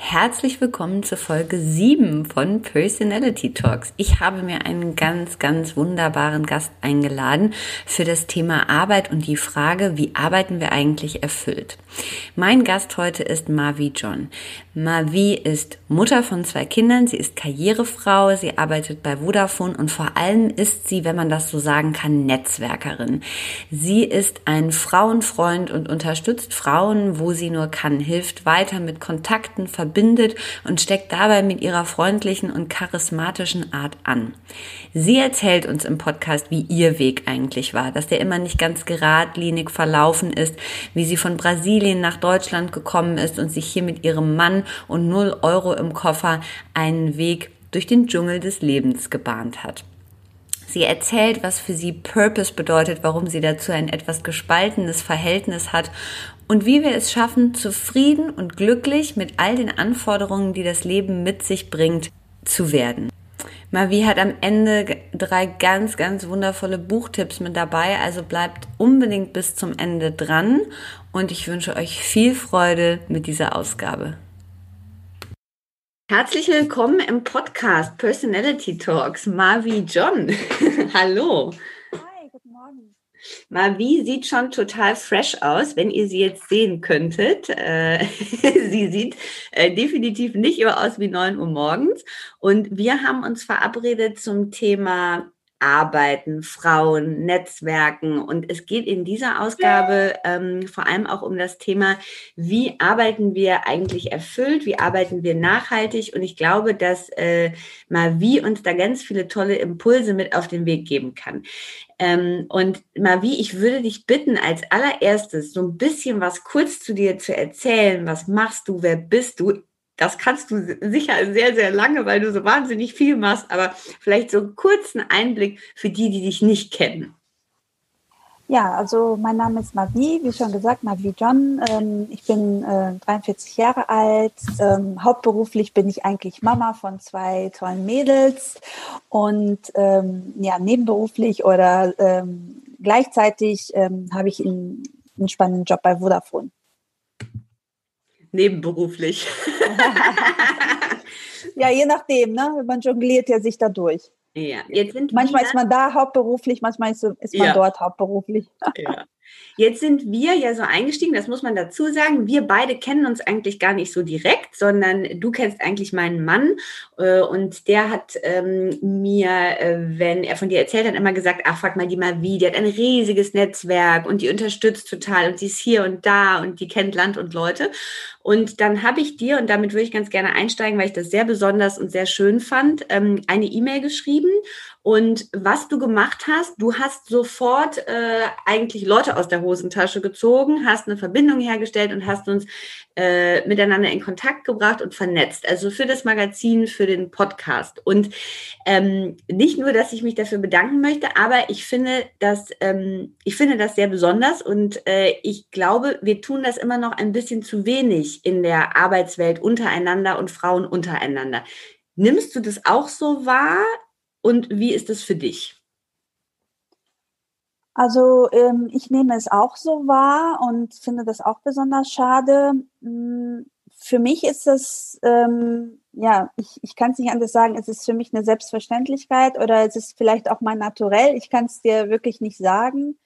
Herzlich willkommen zur Folge 7 von Personality Talks. Ich habe mir einen ganz, ganz wunderbaren Gast eingeladen für das Thema Arbeit und die Frage, wie arbeiten wir eigentlich erfüllt. Mein Gast heute ist Mavi John. Mavi ist Mutter von zwei Kindern, sie ist Karrierefrau, sie arbeitet bei Vodafone und vor allem ist sie, wenn man das so sagen kann, Netzwerkerin. Sie ist ein Frauenfreund und unterstützt Frauen, wo sie nur kann, hilft weiter mit Kontakten, Verbindungen, verbindet und steckt dabei mit ihrer freundlichen und charismatischen Art an. Sie erzählt uns im Podcast, wie ihr Weg eigentlich war, dass der immer nicht ganz geradlinig verlaufen ist, wie sie von Brasilien nach Deutschland gekommen ist und sich hier mit ihrem Mann und 0 Euro im Koffer einen Weg durch den Dschungel des Lebens gebahnt hat. Sie erzählt, was für sie Purpose bedeutet, warum sie dazu ein etwas gespaltenes Verhältnis hat und wie wir es schaffen, zufrieden und glücklich mit all den Anforderungen, die das Leben mit sich bringt, zu werden. Mavi hat am Ende drei ganz, ganz wundervolle Buchtipps mit dabei, also bleibt unbedingt bis zum Ende dran und ich wünsche euch viel Freude mit dieser Ausgabe. Herzlich willkommen im Podcast Personality Talks, Mavi John. Hallo. Mavi sieht schon total fresh aus, wenn ihr sie jetzt sehen könntet. Äh, sie sieht äh, definitiv nicht immer aus wie 9 Uhr morgens. Und wir haben uns verabredet zum Thema Arbeiten, Frauen, Netzwerken. Und es geht in dieser Ausgabe ähm, vor allem auch um das Thema, wie arbeiten wir eigentlich erfüllt, wie arbeiten wir nachhaltig. Und ich glaube, dass äh, Mavi uns da ganz viele tolle Impulse mit auf den Weg geben kann. Ähm, und Mavi, ich würde dich bitten, als allererstes so ein bisschen was kurz zu dir zu erzählen. Was machst du? Wer bist du? Das kannst du sicher sehr, sehr lange, weil du so wahnsinnig viel machst, aber vielleicht so einen kurzen Einblick für die, die dich nicht kennen. Ja, also mein Name ist Mavi, wie schon gesagt, Mavi John. Ähm, ich bin äh, 43 Jahre alt. Ähm, hauptberuflich bin ich eigentlich Mama von zwei tollen Mädels und ähm, ja, nebenberuflich oder gleichzeitig habe ich einen, einen spannenden Job bei Vodafone nebenberuflich. ja, je nachdem, ne? Man jongliert ja sich da durch. Ja, jetzt sind manchmal ist man da hauptberuflich, manchmal ist, ist man ja. dort hauptberuflich. Ja. Jetzt sind wir ja so eingestiegen, das muss man dazu sagen. Wir beide kennen uns eigentlich gar nicht so direkt, sondern du kennst eigentlich meinen Mann äh, und der hat ähm, mir, äh, wenn er von dir erzählt hat, immer gesagt, ach, frag mal die mal wie, die hat ein riesiges Netzwerk und die unterstützt total und sie ist hier und da und die kennt Land und Leute. Und dann habe ich dir, und damit würde ich ganz gerne einsteigen, weil ich das sehr besonders und sehr schön fand, ähm, eine E-Mail geschrieben und was du gemacht hast, du hast sofort äh, eigentlich Leute aus der Hosentasche gezogen, hast eine Verbindung hergestellt und hast uns äh, miteinander in Kontakt gebracht und vernetzt. Also für das Magazin, für den Podcast. Und ähm, nicht nur, dass ich mich dafür bedanken möchte, aber ich finde das, ähm, ich finde das sehr besonders und äh, ich glaube, wir tun das immer noch ein bisschen zu wenig in der Arbeitswelt untereinander und Frauen untereinander. Nimmst du das auch so wahr? Und wie ist es für dich? Also ähm, ich nehme es auch so wahr und finde das auch besonders schade. Hm, für mich ist es, ähm, ja, ich, ich kann es nicht anders sagen, es ist für mich eine Selbstverständlichkeit oder es ist vielleicht auch mein Naturell. Ich kann es dir wirklich nicht sagen.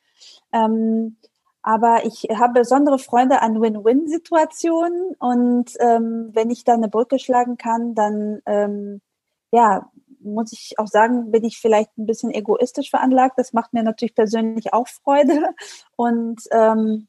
Ähm, aber ich habe besondere Freunde an Win-Win-Situationen und ähm, wenn ich da eine Brücke schlagen kann, dann ähm, ja, muss ich auch sagen, bin ich vielleicht ein bisschen egoistisch veranlagt. Das macht mir natürlich persönlich auch Freude. Und ähm,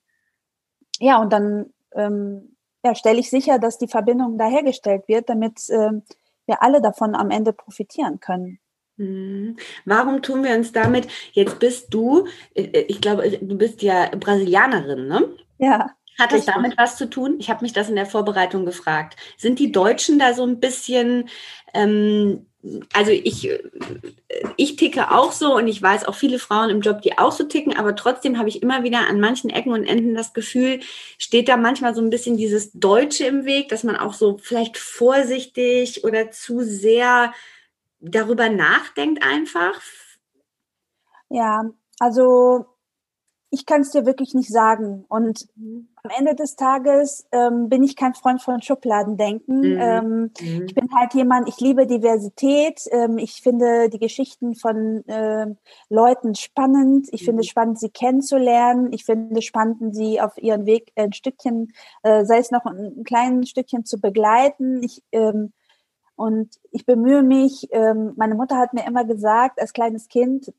ja, und dann ähm, ja, stelle ich sicher, dass die Verbindung da hergestellt wird, damit ähm, wir alle davon am Ende profitieren können. Mhm. Warum tun wir uns damit? Jetzt bist du, äh, ich glaube, du bist ja Brasilianerin, ne? Ja. Hat es damit was zu tun? Ich habe mich das in der Vorbereitung gefragt. Sind die Deutschen da so ein bisschen, ähm, also ich, äh, ich ticke auch so und ich weiß auch viele Frauen im Job, die auch so ticken, aber trotzdem habe ich immer wieder an manchen Ecken und Enden das Gefühl, steht da manchmal so ein bisschen dieses Deutsche im Weg, dass man auch so vielleicht vorsichtig oder zu sehr darüber nachdenkt einfach? Ja, also ich kann es dir wirklich nicht sagen. Und mhm. am Ende des Tages ähm, bin ich kein Freund von Schubladendenken. Mhm. Ähm, mhm. Ich bin halt jemand, ich liebe Diversität. Ähm, ich finde die Geschichten von ähm, Leuten spannend. Ich finde es mhm. spannend, sie kennenzulernen. Ich finde es spannend, sie auf ihren Weg ein Stückchen, äh, sei es noch ein, ein kleines Stückchen zu begleiten. Ich ähm, und ich bemühe mich, ähm, meine Mutter hat mir immer gesagt, als kleines Kind,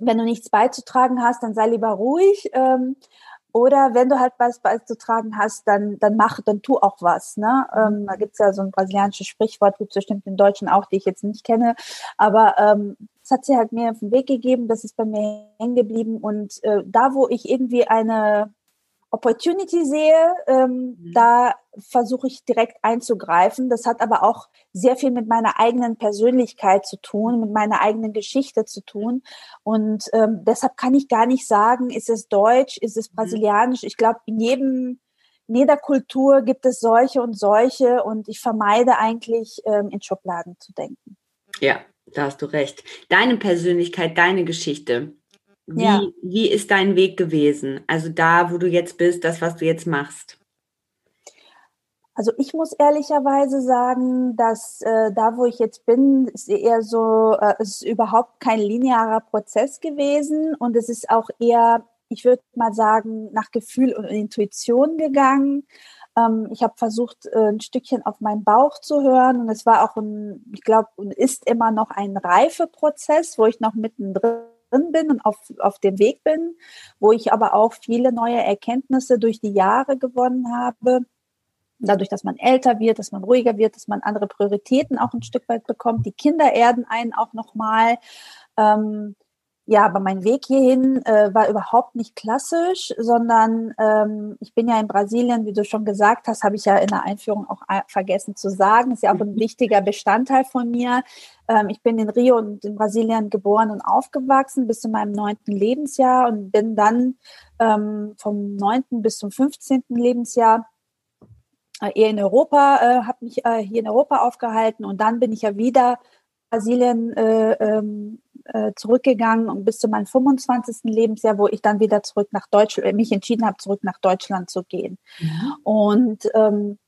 wenn du nichts beizutragen hast, dann sei lieber ruhig. Ähm, oder wenn du halt was beizutragen hast, dann, dann mach, dann tu auch was. Ne? Ähm, da gibt's ja so ein brasilianisches Sprichwort, gibt bestimmt im Deutschen auch, die ich jetzt nicht kenne. Aber ähm, das hat sie halt mir auf den Weg gegeben, das ist bei mir hängen geblieben. Und äh, da, wo ich irgendwie eine Opportunity sehe, ähm, mhm. da versuche ich direkt einzugreifen. Das hat aber auch sehr viel mit meiner eigenen Persönlichkeit zu tun, mit meiner eigenen Geschichte zu tun. Und ähm, deshalb kann ich gar nicht sagen, ist es deutsch, ist es mhm. brasilianisch. Ich glaube, in jedem in jeder Kultur gibt es solche und solche und ich vermeide eigentlich ähm, in Schubladen zu denken. Ja, da hast du recht. Deine Persönlichkeit, deine Geschichte. Wie, ja. wie ist dein Weg gewesen? Also da, wo du jetzt bist, das, was du jetzt machst? Also ich muss ehrlicherweise sagen, dass äh, da, wo ich jetzt bin, ist eher so, äh, es ist überhaupt kein linearer Prozess gewesen und es ist auch eher, ich würde mal sagen, nach Gefühl und Intuition gegangen. Ähm, ich habe versucht, äh, ein Stückchen auf meinen Bauch zu hören und es war auch ein, ich glaube, und ist immer noch ein Reifeprozess, wo ich noch mittendrin drin bin und auf, auf dem Weg bin, wo ich aber auch viele neue Erkenntnisse durch die Jahre gewonnen habe. Dadurch, dass man älter wird, dass man ruhiger wird, dass man andere Prioritäten auch ein Stück weit bekommt. Die Kinder erden einen auch nochmal. Ähm, ja, aber mein Weg hierhin äh, war überhaupt nicht klassisch, sondern ähm, ich bin ja in Brasilien, wie du schon gesagt hast, habe ich ja in der Einführung auch vergessen zu sagen. Ist ja auch ein mhm. wichtiger Bestandteil von mir. Ähm, ich bin in Rio und in Brasilien geboren und aufgewachsen bis zu meinem neunten Lebensjahr und bin dann ähm, vom neunten bis zum fünfzehnten Lebensjahr äh, eher in Europa, äh, habe mich äh, hier in Europa aufgehalten und dann bin ich ja wieder Brasilien äh, ähm, äh, zurückgegangen und bis zu meinem 25. Lebensjahr, wo ich dann wieder zurück nach Deutschland, äh, mich entschieden habe, zurück nach Deutschland zu gehen. Mhm. Und ähm,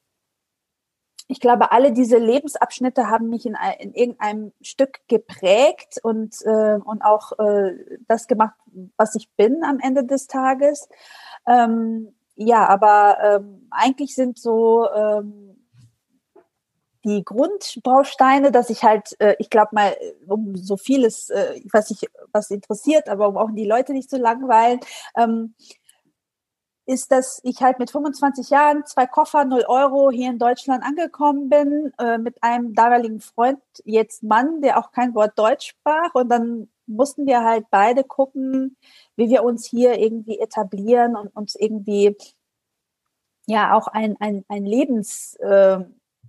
ich glaube, alle diese Lebensabschnitte haben mich in, in irgendeinem Stück geprägt und, äh, und auch äh, das gemacht, was ich bin am Ende des Tages. Ähm, ja, aber ähm, eigentlich sind so ähm, die Grundbausteine, dass ich halt, äh, ich glaube mal, um so vieles, äh, was ich, was interessiert, aber um auch die Leute nicht zu langweilen, ähm, ist, dass ich halt mit 25 Jahren, zwei Koffer, 0 Euro hier in Deutschland angekommen bin, äh, mit einem damaligen Freund, jetzt Mann, der auch kein Wort Deutsch sprach. Und dann mussten wir halt beide gucken, wie wir uns hier irgendwie etablieren und uns irgendwie ja auch ein, ein, ein Lebens, äh,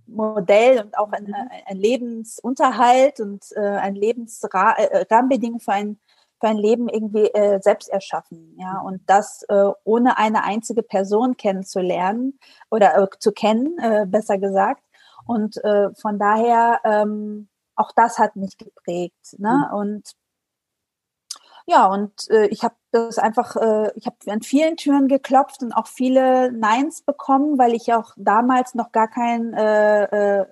Modell und auch ein, mhm. ein Lebensunterhalt und äh, ein Lebensrahmenbedingung äh, für ein, für ein Leben irgendwie äh, selbst erschaffen. Ja, mhm. und das äh, ohne eine einzige Person kennenzulernen oder äh, zu kennen, äh, besser gesagt. Und äh, von daher, ähm, auch das hat mich geprägt. Ne? Mhm. Und ja, und äh, ich habe das einfach, äh, ich habe an vielen Türen geklopft und auch viele Neins bekommen, weil ich auch damals noch gar kein, äh, äh,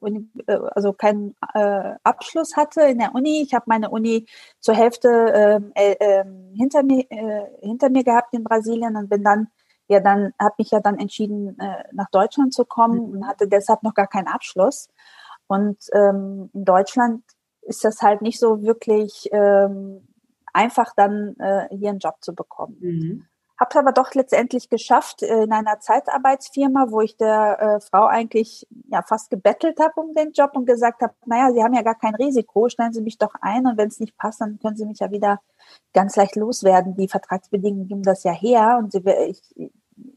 äh also keinen äh, Abschluss hatte in der Uni. Ich habe meine Uni zur Hälfte ähm, äh, äh, hinter mir äh, hinter mir gehabt in Brasilien und bin dann ja dann habe mich ja dann entschieden äh, nach Deutschland zu kommen mhm. und hatte deshalb noch gar keinen Abschluss. Und ähm, in Deutschland ist das halt nicht so wirklich ähm, einfach, dann äh, hier einen Job zu bekommen. Mhm. Habe aber doch letztendlich geschafft äh, in einer Zeitarbeitsfirma, wo ich der äh, Frau eigentlich ja fast gebettelt habe um den Job und gesagt habe, naja, Sie haben ja gar kein Risiko, stellen Sie mich doch ein und wenn es nicht passt, dann können Sie mich ja wieder ganz leicht loswerden. Die Vertragsbedingungen geben das ja her und sie, ich,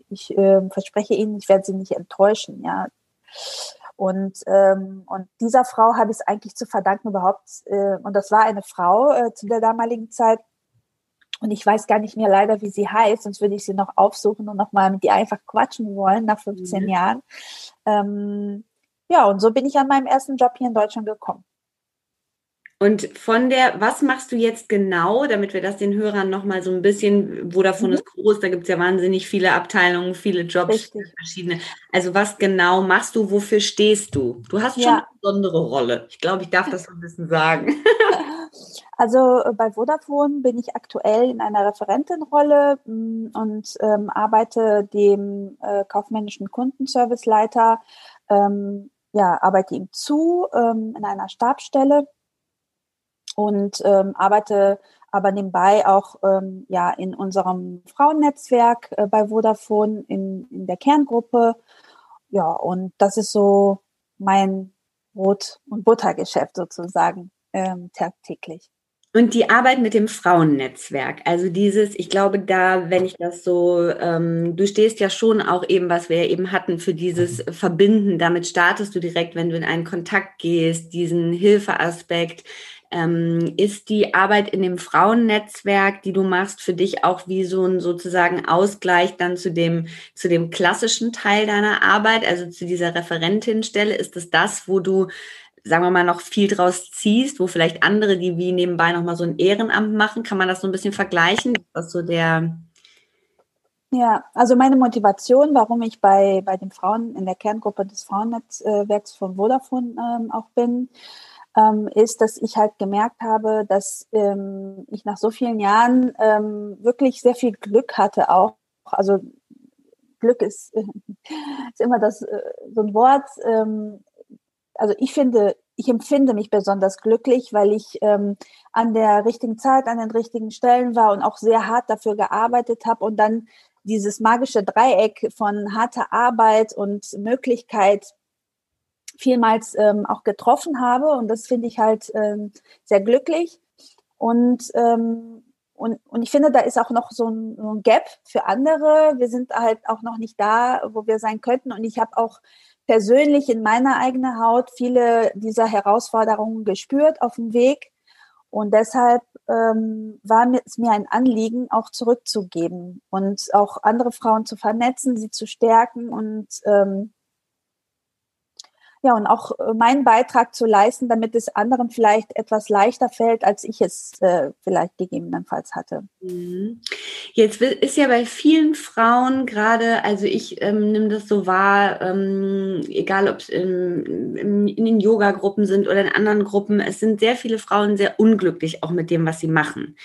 ich äh, verspreche Ihnen, ich werde Sie nicht enttäuschen. Ja, und, ähm, und dieser Frau habe ich es eigentlich zu verdanken überhaupt, äh, und das war eine Frau äh, zu der damaligen Zeit, und ich weiß gar nicht mehr leider, wie sie heißt, sonst würde ich sie noch aufsuchen und nochmal mit ihr einfach quatschen wollen nach 15 mhm. Jahren. Ähm, ja, und so bin ich an meinem ersten Job hier in Deutschland gekommen. Und von der, was machst du jetzt genau, damit wir das den Hörern nochmal so ein bisschen, Vodafone mhm. ist groß, da gibt es ja wahnsinnig viele Abteilungen, viele Jobs, Richtig. verschiedene. Also was genau machst du, wofür stehst du? Du hast schon ja. eine besondere Rolle. Ich glaube, ich darf das so ein bisschen sagen. Also äh, bei Vodafone bin ich aktuell in einer Referentenrolle mm, und ähm, arbeite dem äh, kaufmännischen Kundenserviceleiter, ähm, ja, arbeite ihm zu ähm, in einer Stabstelle und ähm, arbeite aber nebenbei auch ähm, ja in unserem Frauennetzwerk äh, bei Vodafone in, in der Kerngruppe. Ja, und das ist so mein Brot- und Buttergeschäft sozusagen ähm, tagtäglich. Und die Arbeit mit dem Frauennetzwerk, also dieses, ich glaube, da, wenn ich das so, ähm, du stehst ja schon auch eben, was wir eben hatten, für dieses Verbinden. Damit startest du direkt, wenn du in einen Kontakt gehst, diesen Hilfeaspekt. Ähm, ist die Arbeit in dem Frauennetzwerk, die du machst, für dich auch wie so ein sozusagen Ausgleich dann zu dem, zu dem klassischen Teil deiner Arbeit, also zu dieser Referentinstelle? Ist es das, wo du sagen wir mal, noch viel draus ziehst, wo vielleicht andere, die wie nebenbei nochmal so ein Ehrenamt machen, kann man das so ein bisschen vergleichen? Was so der ja, also meine Motivation, warum ich bei, bei den Frauen in der Kerngruppe des Frauennetzwerks von Vodafone ähm, auch bin, ähm, ist, dass ich halt gemerkt habe, dass ähm, ich nach so vielen Jahren ähm, wirklich sehr viel Glück hatte auch. Also Glück ist, ist immer das äh, so ein Wort, ähm, also ich finde, ich empfinde mich besonders glücklich, weil ich ähm, an der richtigen Zeit, an den richtigen Stellen war und auch sehr hart dafür gearbeitet habe und dann dieses magische Dreieck von harter Arbeit und Möglichkeit vielmals ähm, auch getroffen habe und das finde ich halt ähm, sehr glücklich und ähm, und, und ich finde, da ist auch noch so ein, so ein Gap für andere. Wir sind halt auch noch nicht da, wo wir sein könnten. Und ich habe auch persönlich in meiner eigenen Haut viele dieser Herausforderungen gespürt auf dem Weg. Und deshalb ähm, war es mir ein Anliegen, auch zurückzugeben und auch andere Frauen zu vernetzen, sie zu stärken und ähm, ja, und auch äh, meinen Beitrag zu leisten, damit es anderen vielleicht etwas leichter fällt, als ich es äh, vielleicht gegebenenfalls hatte. Mhm. Jetzt ist ja bei vielen Frauen gerade, also ich ähm, nehme das so wahr, ähm, egal ob es in, in, in den Yoga-Gruppen sind oder in anderen Gruppen, es sind sehr viele Frauen sehr unglücklich auch mit dem, was sie machen.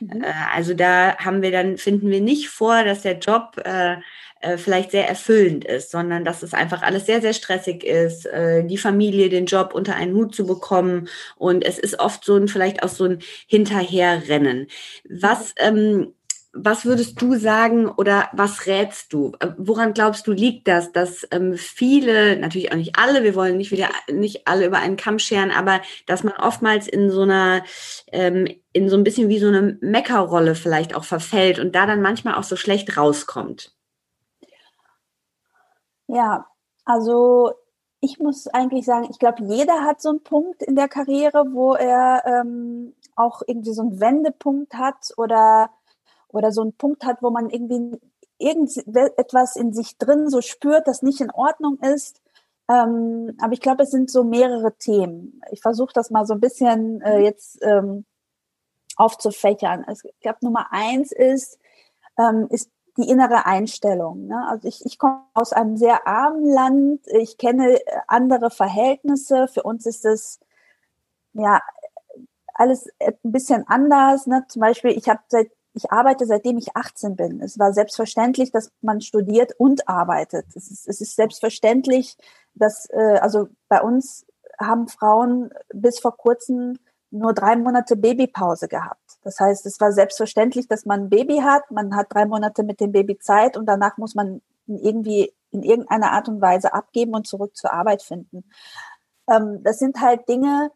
Mhm. Äh, also da haben wir dann, finden wir nicht vor, dass der Job äh, äh, vielleicht sehr erfüllend ist, sondern dass es einfach alles sehr, sehr stressig ist, äh, die Familie, den Job unter einen Hut zu bekommen. Und es ist oft so ein, vielleicht auch so ein Hinterherrennen. Was, ähm, was würdest du sagen oder was rätst du? Äh, woran glaubst du liegt das, dass ähm, viele, natürlich auch nicht alle, wir wollen nicht wieder nicht alle über einen Kamm scheren, aber dass man oftmals in so einer ähm, in so ein bisschen wie so eine Meckerrolle vielleicht auch verfällt und da dann manchmal auch so schlecht rauskommt? Ja, also ich muss eigentlich sagen, ich glaube, jeder hat so einen Punkt in der Karriere, wo er ähm, auch irgendwie so einen Wendepunkt hat oder, oder so einen Punkt hat, wo man irgendwie irgendetwas in sich drin so spürt, das nicht in Ordnung ist. Ähm, aber ich glaube, es sind so mehrere Themen. Ich versuche das mal so ein bisschen äh, jetzt ähm, aufzufächern. Also ich glaube, Nummer eins ist, ähm, ist die innere Einstellung. Ne? Also ich, ich komme aus einem sehr armen Land, ich kenne äh, andere Verhältnisse. Für uns ist es ja alles ein bisschen anders. Ne? Zum Beispiel, ich habe seit ich arbeite seitdem ich 18 bin. Es war selbstverständlich, dass man studiert und arbeitet. Es ist, es ist selbstverständlich, dass äh, also bei uns haben Frauen bis vor kurzem nur drei Monate Babypause gehabt. Das heißt, es war selbstverständlich, dass man ein Baby hat. Man hat drei Monate mit dem Baby Zeit und danach muss man irgendwie in irgendeiner Art und Weise abgeben und zurück zur Arbeit finden. Ähm, das sind halt Dinge,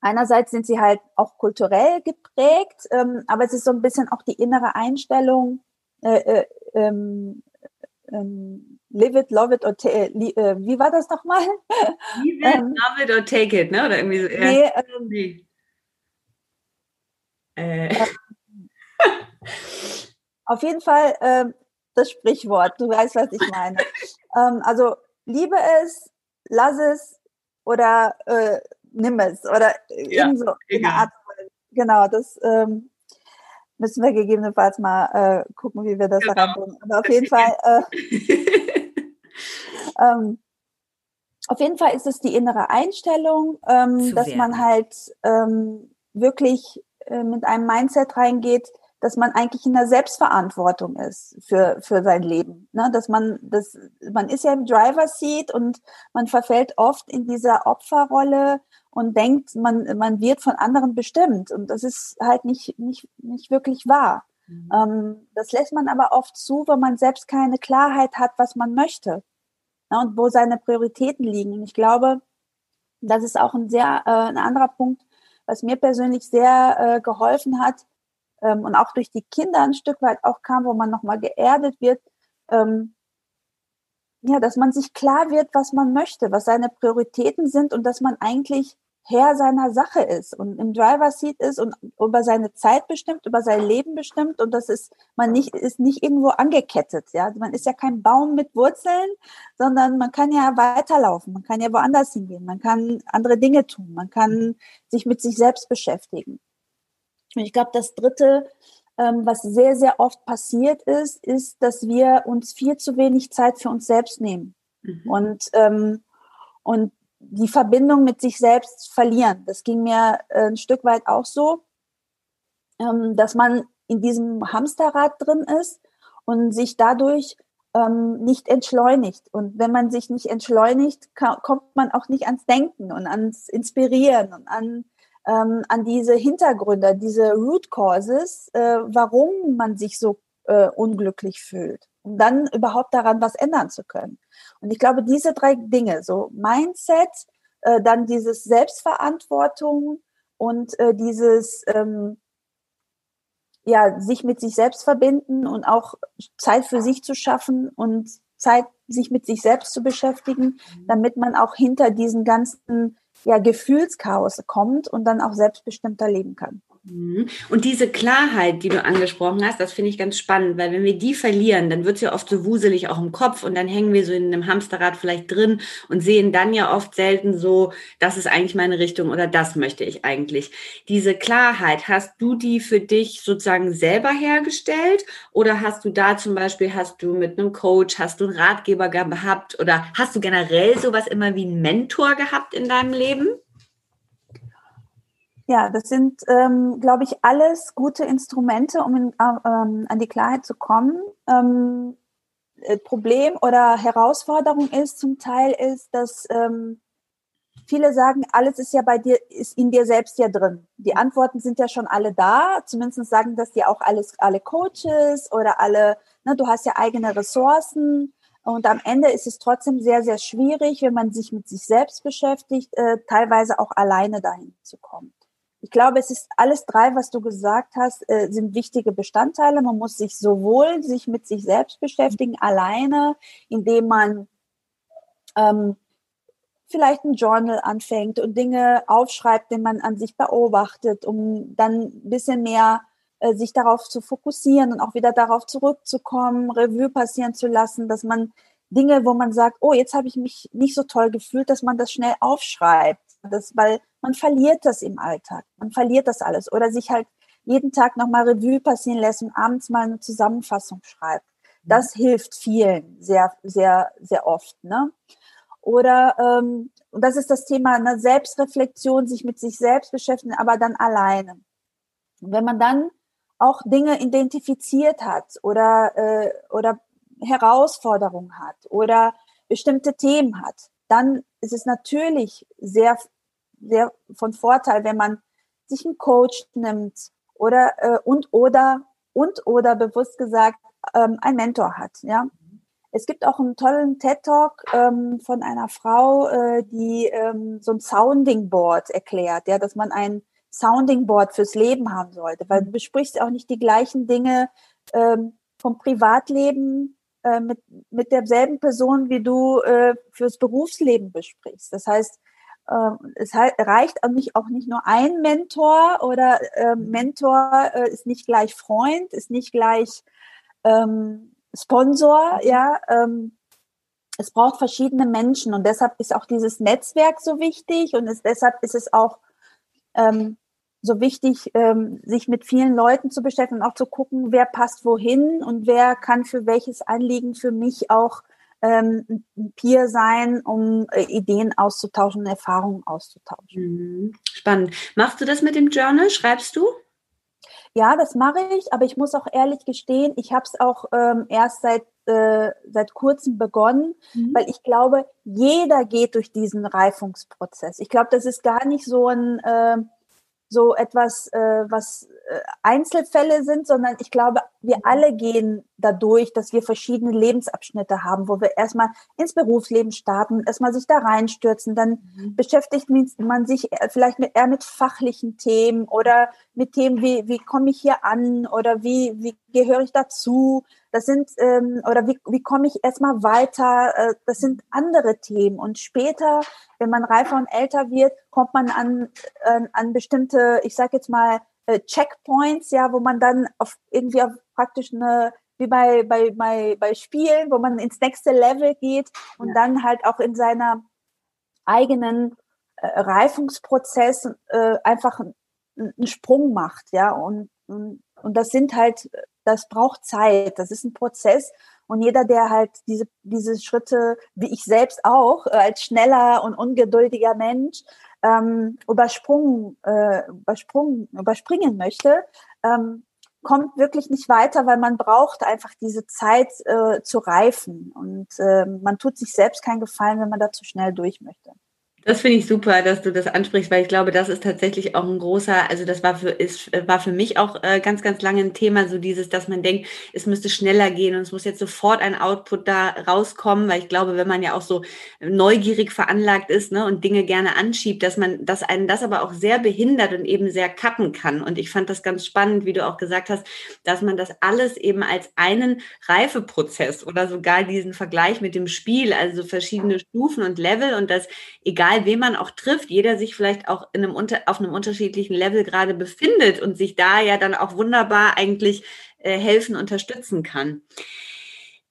einerseits sind sie halt auch kulturell geprägt, ähm, aber es ist so ein bisschen auch die innere Einstellung, äh, äh, ähm, live it, love it or take äh, äh, wie war das nochmal? Live it, ähm, love it or take it, ne? Oder irgendwie so. Nee, ähm, nee. Äh. Auf jeden Fall äh, das Sprichwort, du weißt, was ich meine. ähm, also liebe es, lass es oder äh, nimm es oder ja, irgend so in der Art. Genau, das ähm, müssen wir gegebenenfalls mal äh, gucken, wie wir das genau. reinbringen. Aber auf jeden Fall, äh, ähm, auf jeden Fall ist es die innere Einstellung, ähm, dass werden. man halt ähm, wirklich äh, mit einem Mindset reingeht, dass man eigentlich in der Selbstverantwortung ist für, für sein Leben. Ne? Dass man, das, man ist ja im Driver Seat und man verfällt oft in dieser Opferrolle und denkt, man, man wird von anderen bestimmt. Und das ist halt nicht, nicht, nicht wirklich wahr. Mhm. Ähm, das lässt man aber oft zu, wenn man selbst keine Klarheit hat, was man möchte ne? und wo seine Prioritäten liegen. Und ich glaube, das ist auch ein sehr äh, ein anderer Punkt, was mir persönlich sehr äh, geholfen hat, ähm, und auch durch die Kinder ein Stück weit auch kam, wo man nochmal geerdet wird, ähm, ja, dass man sich klar wird, was man möchte, was seine Prioritäten sind und dass man eigentlich Herr seiner Sache ist und im Driver Seat ist und über seine Zeit bestimmt, über sein Leben bestimmt und das ist man nicht ist nicht irgendwo angekettet, ja, man ist ja kein Baum mit Wurzeln, sondern man kann ja weiterlaufen, man kann ja woanders hingehen, man kann andere Dinge tun, man kann sich mit sich selbst beschäftigen. Und ich glaube, das Dritte, ähm, was sehr, sehr oft passiert ist, ist, dass wir uns viel zu wenig Zeit für uns selbst nehmen mhm. und, ähm, und die Verbindung mit sich selbst verlieren. Das ging mir äh, ein Stück weit auch so, ähm, dass man in diesem Hamsterrad drin ist und sich dadurch ähm, nicht entschleunigt. Und wenn man sich nicht entschleunigt, kommt man auch nicht ans Denken und ans Inspirieren und an ähm, an diese Hintergründe, diese Root Causes, äh, warum man sich so äh, unglücklich fühlt, um dann überhaupt daran was ändern zu können. Und ich glaube, diese drei Dinge, so Mindset, äh, dann dieses Selbstverantwortung und äh, dieses ähm, ja, sich mit sich selbst verbinden und auch Zeit für sich zu schaffen und Zeit, sich mit sich selbst zu beschäftigen, mhm. damit man auch hinter diesen ganzen ja, Gefühlschaos kommt und dann auch selbstbestimmter leben kann. Mhm. Und diese Klarheit, die du angesprochen hast, das finde ich ganz spannend, weil wenn wir die verlieren, dann wird es ja oft so wuselig auch im Kopf und dann hängen wir so in einem Hamsterrad vielleicht drin und sehen dann ja oft selten so, das ist eigentlich meine Richtung oder das möchte ich eigentlich. Diese Klarheit, hast du die für dich sozusagen selber hergestellt oder hast du da zum Beispiel, hast du mit einem Coach, hast du einen Ratgeber gehabt oder hast du generell sowas immer wie einen Mentor gehabt in deinem Leben? Ja, das sind, ähm, glaube ich, alles gute Instrumente, um in, äh, ähm, an die Klarheit zu kommen. Ähm, äh, Problem oder Herausforderung ist zum Teil ist, dass ähm, viele sagen, alles ist ja bei dir, ist in dir selbst ja drin. Die Antworten sind ja schon alle da. Zumindest sagen das dir auch alles, alle Coaches oder alle, ne, du hast ja eigene Ressourcen. Und am Ende ist es trotzdem sehr, sehr schwierig, wenn man sich mit sich selbst beschäftigt, äh, teilweise auch alleine dahin zu kommen. Ich glaube, es ist alles drei, was du gesagt hast, äh, sind wichtige Bestandteile. Man muss sich sowohl sich mit sich selbst beschäftigen, alleine, indem man ähm, vielleicht ein Journal anfängt und Dinge aufschreibt, die man an sich beobachtet, um dann ein bisschen mehr äh, sich darauf zu fokussieren und auch wieder darauf zurückzukommen, Revue passieren zu lassen, dass man Dinge, wo man sagt, oh, jetzt habe ich mich nicht so toll gefühlt, dass man das schnell aufschreibt. Das, weil man verliert das im Alltag. Man verliert das alles. Oder sich halt jeden Tag nochmal Revue passieren lässt und abends mal eine Zusammenfassung schreibt. Das mhm. hilft vielen sehr, sehr, sehr oft. Ne? Oder, ähm, und das ist das Thema eine Selbstreflexion, sich mit sich selbst beschäftigen, aber dann alleine. Und wenn man dann auch Dinge identifiziert hat oder, äh, oder Herausforderungen hat oder bestimmte Themen hat, dann ist es natürlich sehr, sehr von Vorteil, wenn man sich einen Coach nimmt oder äh, und oder und oder bewusst gesagt ähm, ein Mentor hat. Ja, es gibt auch einen tollen TED Talk ähm, von einer Frau, äh, die ähm, so ein Sounding Board erklärt, ja, dass man ein Sounding Board fürs Leben haben sollte, weil du besprichst auch nicht die gleichen Dinge ähm, vom Privatleben äh, mit, mit derselben Person, wie du äh, fürs Berufsleben besprichst. Das heißt, es reicht auch nicht, auch nicht nur ein Mentor oder äh, Mentor äh, ist nicht gleich Freund, ist nicht gleich ähm, Sponsor, ja. Ähm, es braucht verschiedene Menschen und deshalb ist auch dieses Netzwerk so wichtig und es, deshalb ist es auch ähm, so wichtig, ähm, sich mit vielen Leuten zu beschäftigen und auch zu gucken, wer passt wohin und wer kann für welches Anliegen für mich auch ähm, Peer sein, um äh, Ideen auszutauschen Erfahrungen auszutauschen. Mhm. Spannend. Machst du das mit dem Journal? Schreibst du? Ja, das mache ich, aber ich muss auch ehrlich gestehen, ich habe es auch ähm, erst seit äh, seit kurzem begonnen, mhm. weil ich glaube, jeder geht durch diesen Reifungsprozess. Ich glaube, das ist gar nicht so ein äh, so etwas, äh, was äh, Einzelfälle sind, sondern ich glaube, wir alle gehen dadurch, dass wir verschiedene Lebensabschnitte haben, wo wir erstmal ins Berufsleben starten, erstmal sich da reinstürzen, dann mhm. beschäftigt man sich vielleicht mit, eher mit fachlichen Themen oder mit Themen wie, wie komme ich hier an oder wie, wie gehöre ich dazu? Das sind, ähm, oder wie, wie komme ich erstmal weiter? Äh, das sind andere Themen. Und später, wenn man reifer und älter wird, kommt man an, äh, an bestimmte, ich sage jetzt mal, äh, Checkpoints, ja, wo man dann auf irgendwie auf praktisch eine wie bei, bei, bei, bei Spielen, wo man ins nächste Level geht und ja. dann halt auch in seiner eigenen äh, Reifungsprozess äh, einfach einen Sprung macht, ja, und, und, und das sind halt, das braucht Zeit, das ist ein Prozess und jeder, der halt diese, diese Schritte, wie ich selbst auch, äh, als schneller und ungeduldiger Mensch, ähm, übersprungen, äh, übersprungen, überspringen möchte, ähm, kommt wirklich nicht weiter, weil man braucht einfach diese Zeit äh, zu reifen. Und äh, man tut sich selbst keinen Gefallen, wenn man da zu schnell durch möchte. Das finde ich super, dass du das ansprichst, weil ich glaube, das ist tatsächlich auch ein großer, also das war für, ist, war für mich auch äh, ganz, ganz lange ein Thema, so dieses, dass man denkt, es müsste schneller gehen und es muss jetzt sofort ein Output da rauskommen, weil ich glaube, wenn man ja auch so neugierig veranlagt ist ne, und Dinge gerne anschiebt, dass man, dass einen das aber auch sehr behindert und eben sehr cutten kann. Und ich fand das ganz spannend, wie du auch gesagt hast, dass man das alles eben als einen Reifeprozess oder sogar diesen Vergleich mit dem Spiel, also verschiedene Stufen und Level und das egal egal wen man auch trifft, jeder sich vielleicht auch in einem unter, auf einem unterschiedlichen Level gerade befindet und sich da ja dann auch wunderbar eigentlich äh, helfen, unterstützen kann.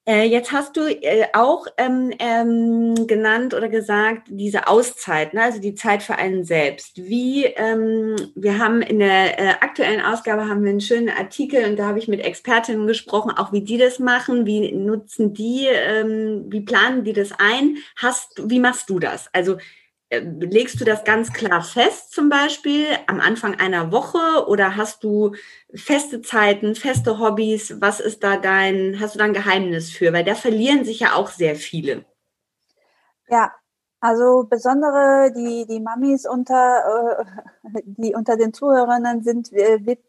Äh, jetzt hast du äh, auch ähm, ähm, genannt oder gesagt, diese Auszeit, ne? also die Zeit für einen selbst. Wie, ähm, wir haben in der äh, aktuellen Ausgabe haben wir einen schönen Artikel und da habe ich mit Expertinnen gesprochen, auch wie die das machen, wie nutzen die, ähm, wie planen die das ein? Hast, wie machst du das? Also legst du das ganz klar fest, zum Beispiel am Anfang einer Woche oder hast du feste Zeiten, feste Hobbys? Was ist da dein, hast du da ein Geheimnis für? Weil da verlieren sich ja auch sehr viele. Ja, also besondere die, die Mamis unter, äh, die unter den Zuhörerinnen sind, äh, wird,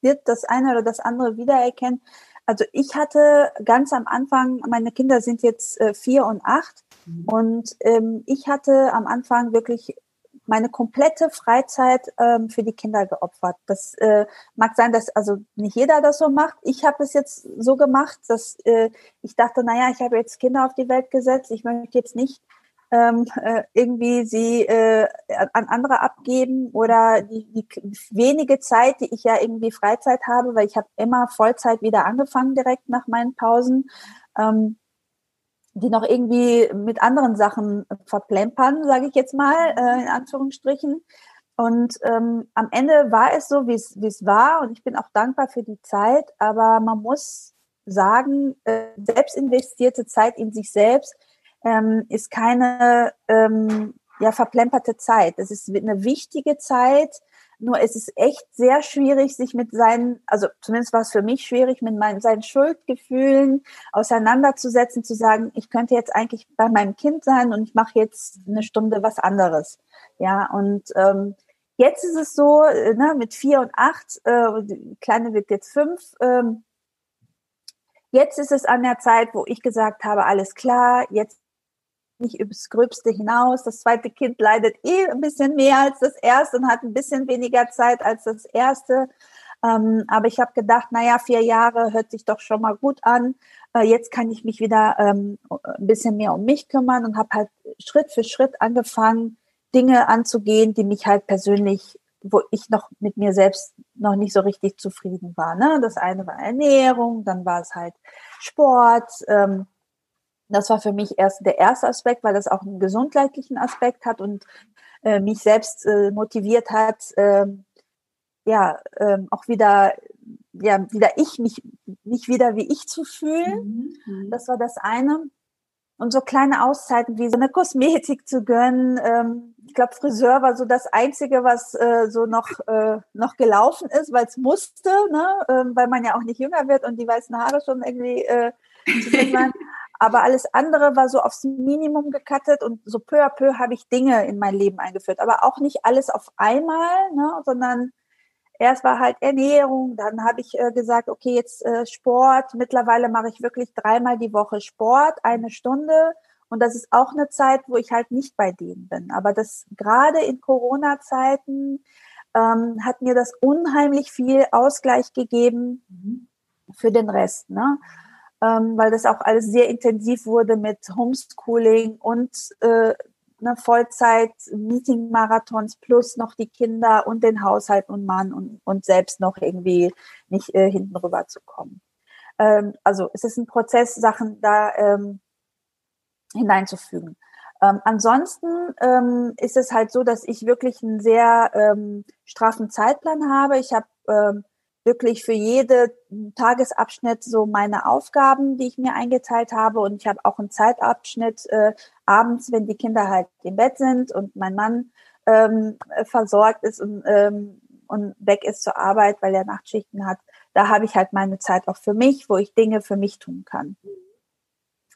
wird das eine oder das andere wiedererkennen. Also ich hatte ganz am Anfang, meine Kinder sind jetzt äh, vier und acht. Und ähm, ich hatte am Anfang wirklich meine komplette Freizeit ähm, für die Kinder geopfert. Das äh, mag sein, dass also nicht jeder das so macht. Ich habe es jetzt so gemacht, dass äh, ich dachte, naja, ich habe jetzt Kinder auf die Welt gesetzt. Ich möchte jetzt nicht ähm, äh, irgendwie sie äh, an andere abgeben oder die, die wenige Zeit, die ich ja irgendwie Freizeit habe, weil ich habe immer Vollzeit wieder angefangen direkt nach meinen Pausen, ähm, die noch irgendwie mit anderen Sachen verplempern, sage ich jetzt mal, äh, in Anführungsstrichen. Und ähm, am Ende war es so, wie es war und ich bin auch dankbar für die Zeit, aber man muss sagen, äh, selbst investierte Zeit in sich selbst ähm, ist keine ähm, ja, verplemperte Zeit. Es ist eine wichtige Zeit, nur es ist echt sehr schwierig, sich mit seinen, also zumindest war es für mich schwierig, mit meinen, seinen Schuldgefühlen auseinanderzusetzen, zu sagen, ich könnte jetzt eigentlich bei meinem Kind sein und ich mache jetzt eine Stunde was anderes. Ja, und ähm, jetzt ist es so, äh, ne, mit vier und acht, äh, die Kleine wird jetzt fünf, ähm, jetzt ist es an der Zeit, wo ich gesagt habe, alles klar, jetzt nicht übers Gröbste hinaus. Das zweite Kind leidet eh ein bisschen mehr als das erste und hat ein bisschen weniger Zeit als das erste. Ähm, aber ich habe gedacht, naja, vier Jahre hört sich doch schon mal gut an. Äh, jetzt kann ich mich wieder ähm, ein bisschen mehr um mich kümmern und habe halt Schritt für Schritt angefangen, Dinge anzugehen, die mich halt persönlich, wo ich noch mit mir selbst noch nicht so richtig zufrieden war. Ne? Das eine war Ernährung, dann war es halt Sport. Ähm, das war für mich erst der erste Aspekt, weil das auch einen gesundheitlichen Aspekt hat und äh, mich selbst äh, motiviert hat, äh, ja, äh, auch wieder, ja, wieder ich, mich, mich wieder wie ich zu fühlen. Mhm. mhm. Das war das eine. Und so kleine Auszeiten wie so eine Kosmetik zu gönnen. Ähm, ich glaube, Friseur war so das Einzige, was äh, so noch, äh, noch gelaufen ist, weil es musste, ne? ähm, weil man ja auch nicht jünger wird und die weißen Haare schon irgendwie äh, zu waren. Aber alles andere war so aufs Minimum gekattet und so peu à peu habe ich Dinge in mein Leben eingeführt. Aber auch nicht alles auf einmal, ne, sondern erst war halt Ernährung, dann habe ich äh, gesagt, okay, jetzt äh, Sport. Mittlerweile mache ich wirklich dreimal die Woche Sport, eine Stunde. Und das ist auch eine Zeit, wo ich halt nicht bei denen bin. Aber das gerade in Corona-Zeiten ähm, hat mir das unheimlich viel Ausgleich gegeben mhm. für den Rest. Ne? Ähm, weil das auch alles sehr intensiv wurde mit Homeschooling und äh, eine Vollzeit Meeting-Marathons plus noch die Kinder und den Haushalt und Mann und, und selbst noch irgendwie nicht äh, hinten rüber zu kommen. Ähm, also es ist ein Prozess, Sachen da ähm, hineinzufügen. Ähm, ansonsten ähm, ist es halt so, dass ich wirklich einen sehr ähm, straffen Zeitplan habe. Ich habe ähm, wirklich für jede Tagesabschnitt so meine Aufgaben, die ich mir eingeteilt habe. Und ich habe auch einen Zeitabschnitt äh, abends, wenn die Kinder halt im Bett sind und mein Mann ähm, versorgt ist und, ähm, und weg ist zur Arbeit, weil er Nachtschichten hat. Da habe ich halt meine Zeit auch für mich, wo ich Dinge für mich tun kann.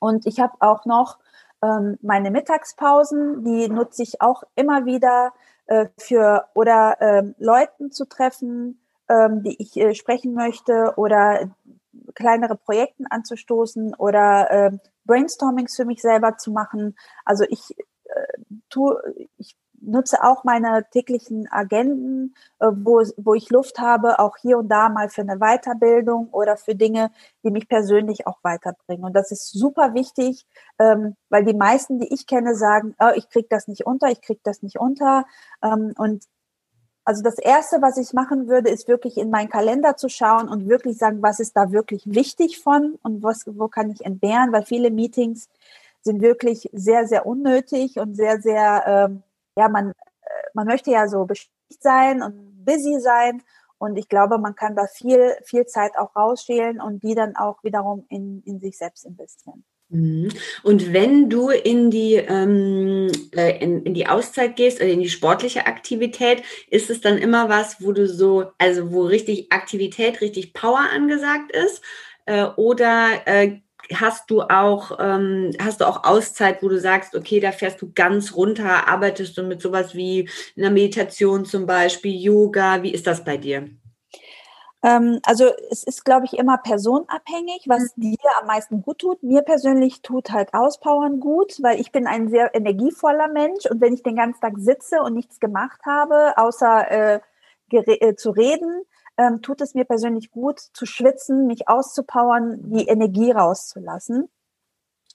Und ich habe auch noch ähm, meine Mittagspausen, die nutze ich auch immer wieder äh, für oder ähm, Leuten zu treffen, ähm, die ich äh, sprechen möchte oder kleinere Projekten anzustoßen oder äh, Brainstormings für mich selber zu machen. Also ich äh, tue, ich nutze auch meine täglichen Agenden, äh, wo, wo ich Luft habe, auch hier und da mal für eine Weiterbildung oder für Dinge, die mich persönlich auch weiterbringen. Und das ist super wichtig, ähm, weil die meisten, die ich kenne, sagen, oh, ich krieg das nicht unter, ich krieg das nicht unter. Ähm, und also das Erste, was ich machen würde, ist wirklich in meinen Kalender zu schauen und wirklich sagen, was ist da wirklich wichtig von und was, wo kann ich entbehren, weil viele Meetings sind wirklich sehr, sehr unnötig und sehr, sehr, ähm, ja, man, äh, man möchte ja so beschäftigt sein und busy sein und ich glaube, man kann da viel, viel Zeit auch rausschälen und die dann auch wiederum in, in sich selbst investieren. Mhm. Und wenn du in die, ähm, äh, in, in die Auszeit gehst oder in die sportliche Aktivität, ist es dann immer was, wo du so, also wo richtig Aktivität, richtig Power angesagt ist? Äh, oder äh, hast du auch, ähm, hast du auch Auszeit, wo du sagst, okay, da fährst du ganz runter, arbeitest du mit sowas wie einer Meditation zum Beispiel, Yoga, wie ist das bei dir? Ähm, also es ist, glaube ich, immer personabhängig, was mhm. dir am meisten gut tut. Mir persönlich tut halt Auspowern gut, weil ich bin ein sehr energievoller Mensch und wenn ich den ganzen Tag sitze und nichts gemacht habe, außer äh, äh, zu reden, ähm, tut es mir persönlich gut, zu schwitzen, mich auszupowern, die Energie rauszulassen.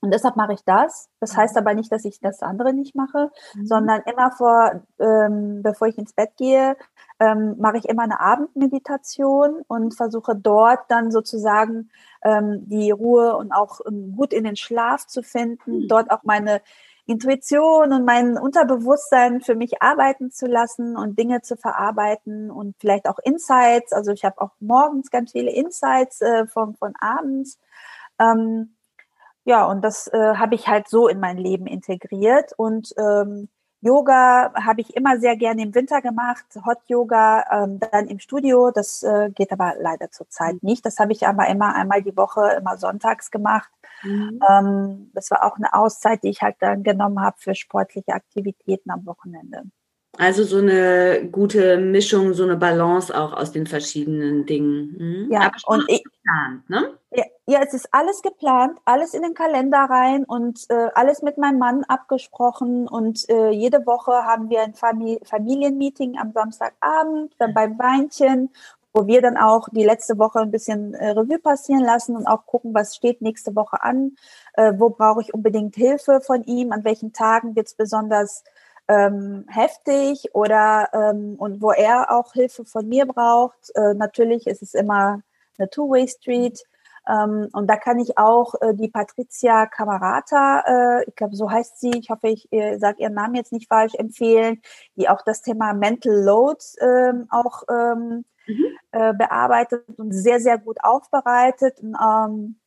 Und deshalb mache ich das. Das heißt aber nicht, dass ich das andere nicht mache, mhm. sondern immer vor, ähm, bevor ich ins Bett gehe, ähm, mache ich immer eine Abendmeditation und versuche dort dann sozusagen ähm, die Ruhe und auch um, gut in den Schlaf zu finden, mhm. dort auch meine Intuition und mein Unterbewusstsein für mich arbeiten zu lassen und Dinge zu verarbeiten und vielleicht auch Insights. Also ich habe auch morgens ganz viele Insights äh, von, von abends. Ähm, ja, und das äh, habe ich halt so in mein Leben integriert. Und ähm, Yoga habe ich immer sehr gerne im Winter gemacht, Hot Yoga, ähm, dann im Studio. Das äh, geht aber leider zurzeit mhm. nicht. Das habe ich aber immer einmal die Woche, immer sonntags gemacht. Mhm. Ähm, das war auch eine Auszeit, die ich halt dann genommen habe für sportliche Aktivitäten am Wochenende. Also so eine gute Mischung, so eine Balance auch aus den verschiedenen Dingen. Mhm. Ja, und ich, geplant, ne? Ja, ja, es ist alles geplant, alles in den Kalender rein und äh, alles mit meinem Mann abgesprochen und äh, jede Woche haben wir ein Famili Familienmeeting am Samstagabend, dann beim Weinchen, wo wir dann auch die letzte Woche ein bisschen äh, Revue passieren lassen und auch gucken, was steht nächste Woche an, äh, wo brauche ich unbedingt Hilfe von ihm, an welchen Tagen wird es besonders ähm, heftig oder ähm, und wo er auch Hilfe von mir braucht. Äh, natürlich ist es immer eine Two-Way-Street. Ähm, und da kann ich auch äh, die Patricia Camarata, äh, ich glaube, so heißt sie, ich hoffe, ich äh, sage ihren Namen jetzt nicht falsch, empfehlen, die auch das Thema Mental Load ähm, auch ähm, mhm. äh, bearbeitet und sehr, sehr gut aufbereitet. Und, ähm,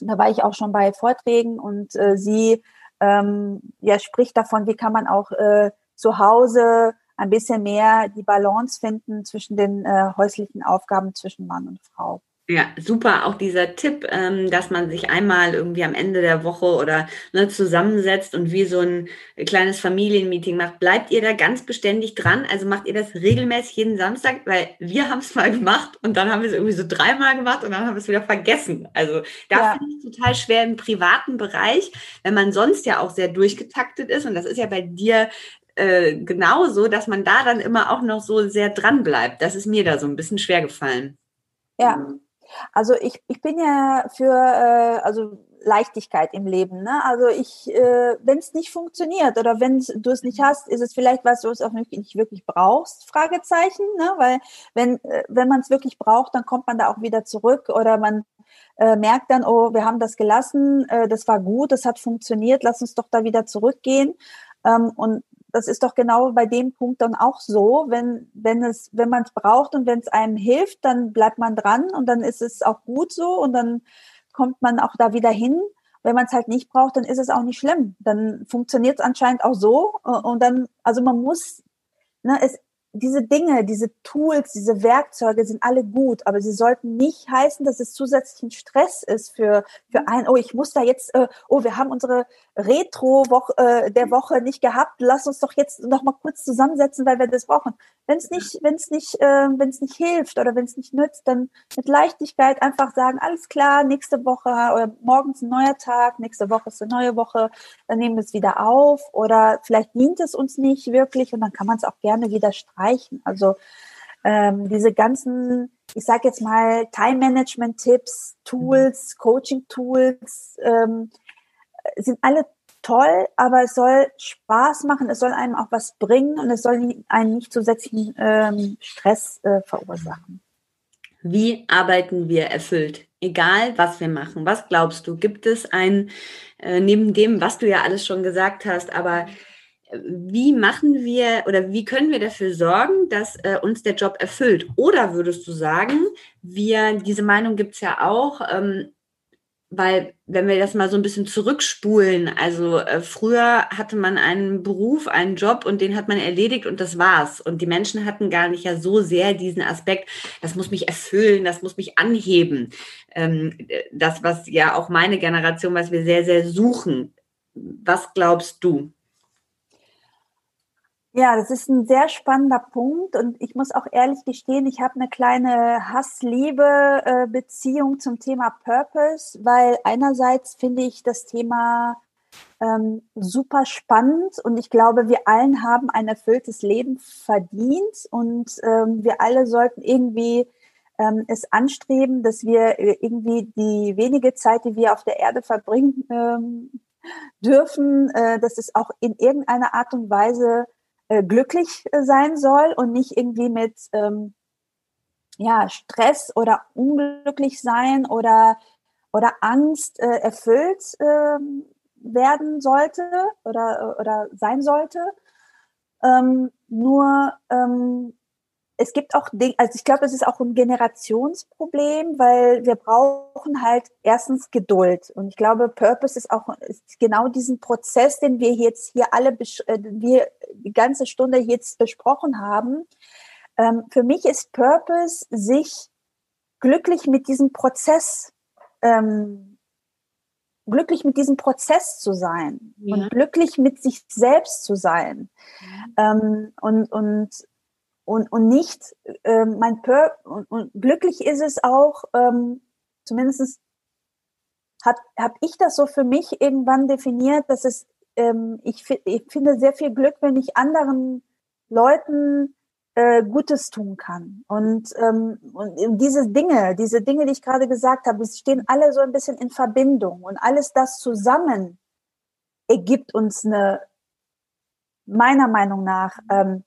da war ich auch schon bei Vorträgen und äh, sie ähm, ja, spricht davon, wie kann man auch äh, zu Hause ein bisschen mehr die Balance finden zwischen den äh, häuslichen Aufgaben zwischen Mann und Frau. Ja, super. Auch dieser Tipp, ähm, dass man sich einmal irgendwie am Ende der Woche oder ne, zusammensetzt und wie so ein kleines Familienmeeting macht. Bleibt ihr da ganz beständig dran? Also macht ihr das regelmäßig jeden Samstag? Weil wir haben es mal gemacht und dann haben wir es irgendwie so dreimal gemacht und dann haben wir es wieder vergessen. Also da ja. finde ich total schwer im privaten Bereich, wenn man sonst ja auch sehr durchgetaktet ist. Und das ist ja bei dir äh, genauso, dass man da dann immer auch noch so sehr dran bleibt. Das ist mir da so ein bisschen schwer gefallen. Ja, also ich, ich bin ja für äh, also Leichtigkeit im Leben. Ne? Also ich, äh, wenn es nicht funktioniert oder wenn du es nicht hast, ist es vielleicht was, du es auch nicht, nicht wirklich brauchst, Fragezeichen. Ne? Weil wenn, äh, wenn man es wirklich braucht, dann kommt man da auch wieder zurück oder man äh, merkt dann, oh, wir haben das gelassen, äh, das war gut, das hat funktioniert, lass uns doch da wieder zurückgehen. Ähm, und das ist doch genau bei dem Punkt dann auch so, wenn, wenn es, wenn man es braucht und wenn es einem hilft, dann bleibt man dran und dann ist es auch gut so und dann kommt man auch da wieder hin. Wenn man es halt nicht braucht, dann ist es auch nicht schlimm. Dann funktioniert es anscheinend auch so und dann, also man muss, ne, es, diese Dinge, diese Tools, diese Werkzeuge sind alle gut, aber sie sollten nicht heißen, dass es zusätzlichen Stress ist für, für ein, oh, ich muss da jetzt, äh, oh, wir haben unsere Retro-Woche äh, der Woche nicht gehabt, lass uns doch jetzt noch mal kurz zusammensetzen, weil wir das brauchen. Wenn es nicht, wenn es nicht, äh, wenn es nicht hilft oder wenn es nicht nützt, dann mit Leichtigkeit einfach sagen, alles klar, nächste Woche oder morgens ein neuer Tag, nächste Woche ist eine neue Woche, dann nehmen wir es wieder auf oder vielleicht dient es uns nicht wirklich und dann kann man es auch gerne wieder streichen. Also ähm, diese ganzen, ich sage jetzt mal, Time-Management-Tipps, Tools, Coaching-Tools, ähm, sind alle toll, aber es soll Spaß machen, es soll einem auch was bringen und es soll einen nicht zusätzlichen ähm, Stress äh, verursachen. Wie arbeiten wir erfüllt? Egal, was wir machen. Was glaubst du? Gibt es ein, äh, neben dem, was du ja alles schon gesagt hast, aber wie machen wir oder wie können wir dafür sorgen, dass äh, uns der Job erfüllt? Oder würdest du sagen, wir, diese Meinung gibt es ja auch, ähm, weil wenn wir das mal so ein bisschen zurückspulen, also äh, früher hatte man einen Beruf, einen Job und den hat man erledigt und das war's. Und die Menschen hatten gar nicht ja so sehr diesen Aspekt, das muss mich erfüllen, das muss mich anheben. Ähm, das, was ja auch meine Generation, was wir sehr, sehr suchen. Was glaubst du? Ja, das ist ein sehr spannender Punkt und ich muss auch ehrlich gestehen, ich habe eine kleine Hass-Liebe-Beziehung äh, zum Thema Purpose, weil einerseits finde ich das Thema ähm, super spannend und ich glaube, wir allen haben ein erfülltes Leben verdient und ähm, wir alle sollten irgendwie ähm, es anstreben, dass wir irgendwie die wenige Zeit, die wir auf der Erde verbringen ähm, dürfen, äh, dass es auch in irgendeiner Art und Weise äh, glücklich äh, sein soll und nicht irgendwie mit ähm, ja, Stress oder unglücklich sein oder, oder Angst äh, erfüllt ähm, werden sollte oder, oder sein sollte. Ähm, nur ähm, es gibt auch Dinge, also ich glaube, es ist auch ein Generationsproblem, weil wir brauchen halt erstens Geduld. Und ich glaube, Purpose ist auch ist genau diesen Prozess, den wir jetzt hier alle, äh, wir die ganze Stunde jetzt besprochen haben. Ähm, für mich ist Purpose, sich glücklich mit diesem Prozess, ähm, glücklich mit diesem Prozess zu sein ja. und glücklich mit sich selbst zu sein. Ja. Ähm, und, und und, und nicht ähm, mein Pur und, und glücklich ist es auch, ähm, zumindest habe hab ich das so für mich irgendwann definiert, dass es, ähm, ich, ich finde sehr viel Glück, wenn ich anderen Leuten äh, Gutes tun kann. Und, ähm, und diese Dinge, diese Dinge, die ich gerade gesagt habe, sie stehen alle so ein bisschen in Verbindung und alles das zusammen ergibt uns eine, meiner Meinung nach, ähm,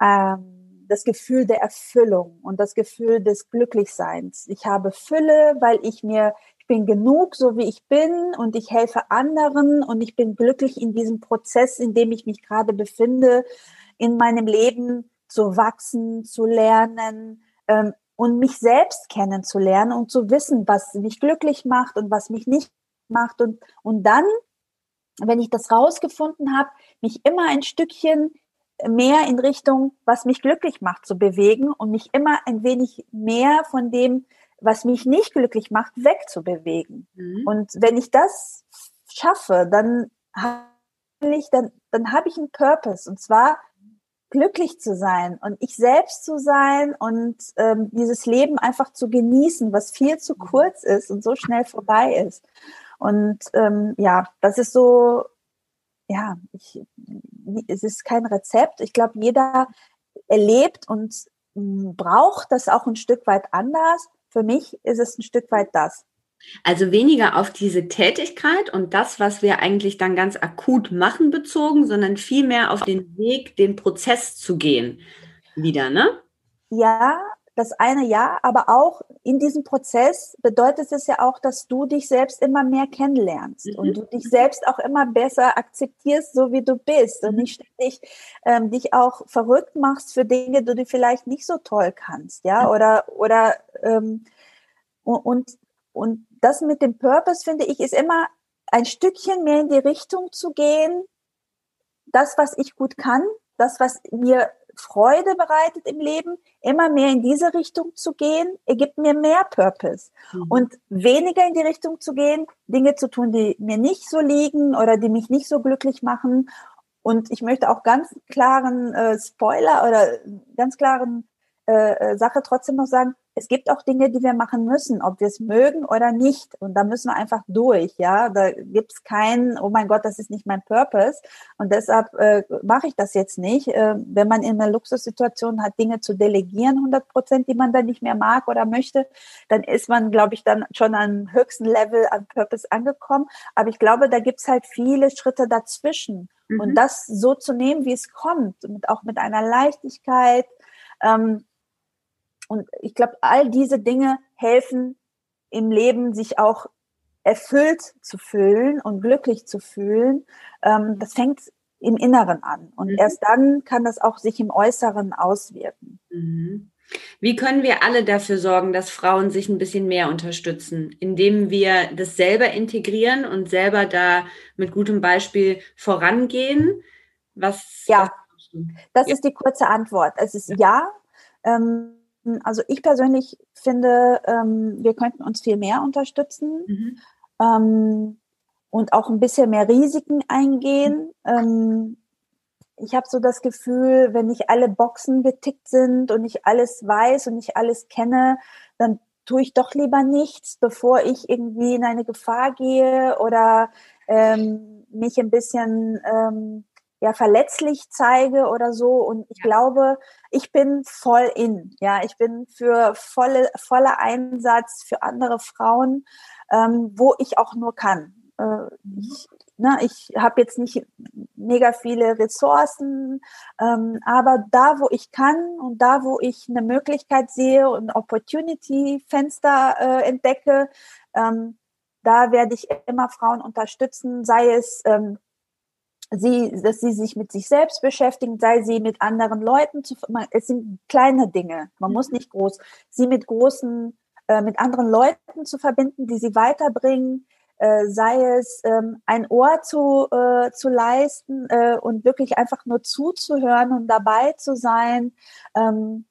ähm, das Gefühl der Erfüllung und das Gefühl des Glücklichseins. Ich habe Fülle, weil ich mir, ich bin genug, so wie ich bin und ich helfe anderen und ich bin glücklich in diesem Prozess, in dem ich mich gerade befinde, in meinem Leben zu wachsen, zu lernen ähm, und mich selbst kennenzulernen und zu wissen, was mich glücklich macht und was mich nicht macht und, und dann, wenn ich das rausgefunden habe, mich immer ein Stückchen mehr in Richtung, was mich glücklich macht, zu bewegen und mich immer ein wenig mehr von dem, was mich nicht glücklich macht, wegzubewegen. Mhm. Und wenn ich das schaffe, dann habe ich, dann, dann habe ich einen Purpose und zwar glücklich zu sein und ich selbst zu sein und ähm, dieses Leben einfach zu genießen, was viel zu mhm. kurz ist und so schnell vorbei ist. Und ähm, ja, das ist so ja, ich, es ist kein Rezept. Ich glaube, jeder erlebt und hm, braucht das auch ein Stück weit anders. Für mich ist es ein Stück weit das. Also weniger auf diese Tätigkeit und das, was wir eigentlich dann ganz akut machen, bezogen, sondern vielmehr auf den Weg, den Prozess zu gehen. Wieder, ne? Ja, das eine ja, aber auch in diesem Prozess bedeutet es ja auch, dass du dich selbst immer mehr kennenlernst mhm. und du dich selbst auch immer besser akzeptierst, so wie du bist und mhm. nicht ständig ähm, dich auch verrückt machst für Dinge, die du vielleicht nicht so toll kannst, ja, mhm. oder oder ähm, und und das mit dem Purpose finde ich ist immer ein Stückchen mehr in die Richtung zu gehen, das was ich gut kann, das was mir Freude bereitet im Leben, immer mehr in diese Richtung zu gehen, ergibt mir mehr Purpose. Mhm. Und weniger in die Richtung zu gehen, Dinge zu tun, die mir nicht so liegen oder die mich nicht so glücklich machen. Und ich möchte auch ganz klaren äh, Spoiler oder ganz klaren äh, äh Sache trotzdem noch sagen, es gibt auch Dinge, die wir machen müssen, ob wir es mögen oder nicht. Und da müssen wir einfach durch, ja. Da gibt's kein, oh mein Gott, das ist nicht mein Purpose. Und deshalb äh, mache ich das jetzt nicht. Äh, wenn man in einer Luxussituation hat, Dinge zu delegieren, 100 Prozent, die man dann nicht mehr mag oder möchte, dann ist man, glaube ich, dann schon am höchsten Level an Purpose angekommen. Aber ich glaube, da gibt's halt viele Schritte dazwischen. Mhm. Und das so zu nehmen, wie es kommt, mit, auch mit einer Leichtigkeit, ähm, und ich glaube, all diese Dinge helfen im Leben, sich auch erfüllt zu fühlen und glücklich zu fühlen. Ähm, das fängt im Inneren an. Und mhm. erst dann kann das auch sich im Äußeren auswirken. Mhm. Wie können wir alle dafür sorgen, dass Frauen sich ein bisschen mehr unterstützen, indem wir das selber integrieren und selber da mit gutem Beispiel vorangehen? Was? Ja, das ja. ist die kurze Antwort. Es ist ja. ja ähm, also ich persönlich finde, ähm, wir könnten uns viel mehr unterstützen mhm. ähm, und auch ein bisschen mehr Risiken eingehen. Ähm, ich habe so das Gefühl, wenn nicht alle Boxen getickt sind und ich alles weiß und ich alles kenne, dann tue ich doch lieber nichts, bevor ich irgendwie in eine Gefahr gehe oder ähm, mich ein bisschen ähm, ja verletzlich zeige oder so. Und ich ja. glaube, ich bin voll in. Ja, ich bin für volle, voller Einsatz für andere Frauen, ähm, wo ich auch nur kann. Äh, ich ne, ich habe jetzt nicht mega viele Ressourcen, ähm, aber da, wo ich kann und da, wo ich eine Möglichkeit sehe und Opportunity-Fenster äh, entdecke, ähm, da werde ich immer Frauen unterstützen, sei es ähm, sie, dass sie sich mit sich selbst beschäftigen, sei sie mit anderen Leuten zu, es sind kleine Dinge, man muss nicht groß, sie mit großen, äh, mit anderen Leuten zu verbinden, die sie weiterbringen, äh, sei es ähm, ein Ohr zu, äh, zu leisten äh, und wirklich einfach nur zuzuhören und dabei zu sein, ähm,